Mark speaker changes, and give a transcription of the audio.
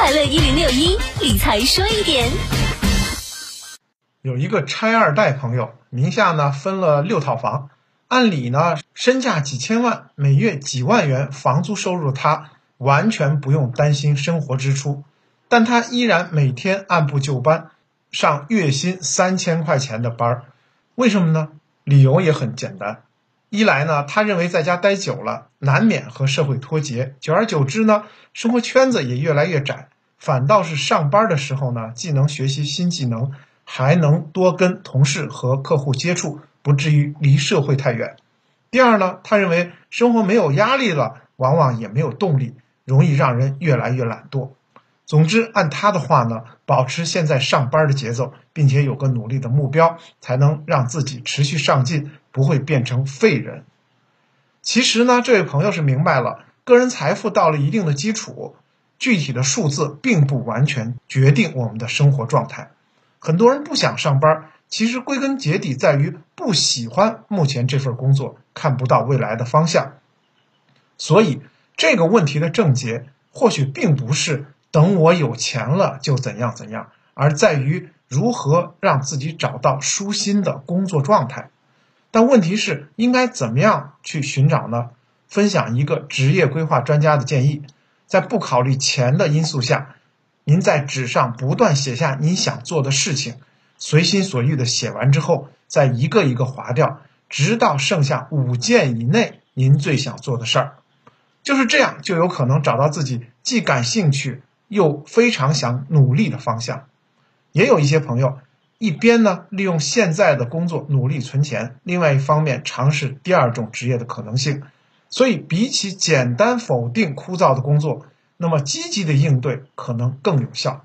Speaker 1: 快乐一零六一理财说一点。
Speaker 2: 有一个拆二代朋友，名下呢分了六套房，按理呢身价几千万，每月几万元房租收入，他完全不用担心生活支出，但他依然每天按部就班上月薪三千块钱的班儿，为什么呢？理由也很简单。一来呢，他认为在家待久了，难免和社会脱节，久而久之呢，生活圈子也越来越窄。反倒是上班的时候呢，既能学习新技能，还能多跟同事和客户接触，不至于离社会太远。第二呢，他认为生活没有压力了，往往也没有动力，容易让人越来越懒惰。总之，按他的话呢，保持现在上班的节奏，并且有个努力的目标，才能让自己持续上进，不会变成废人。其实呢，这位朋友是明白了，个人财富到了一定的基础，具体的数字并不完全决定我们的生活状态。很多人不想上班，其实归根结底在于不喜欢目前这份工作，看不到未来的方向。所以这个问题的症结，或许并不是。等我有钱了就怎样怎样，而在于如何让自己找到舒心的工作状态。但问题是，应该怎么样去寻找呢？分享一个职业规划专家的建议：在不考虑钱的因素下，您在纸上不断写下你想做的事情，随心所欲的写完之后，再一个一个划掉，直到剩下五件以内您最想做的事儿。就是这样，就有可能找到自己既感兴趣。又非常想努力的方向，也有一些朋友一边呢利用现在的工作努力存钱，另外一方面尝试第二种职业的可能性。所以，比起简单否定枯燥的工作，那么积极的应对可能更有效。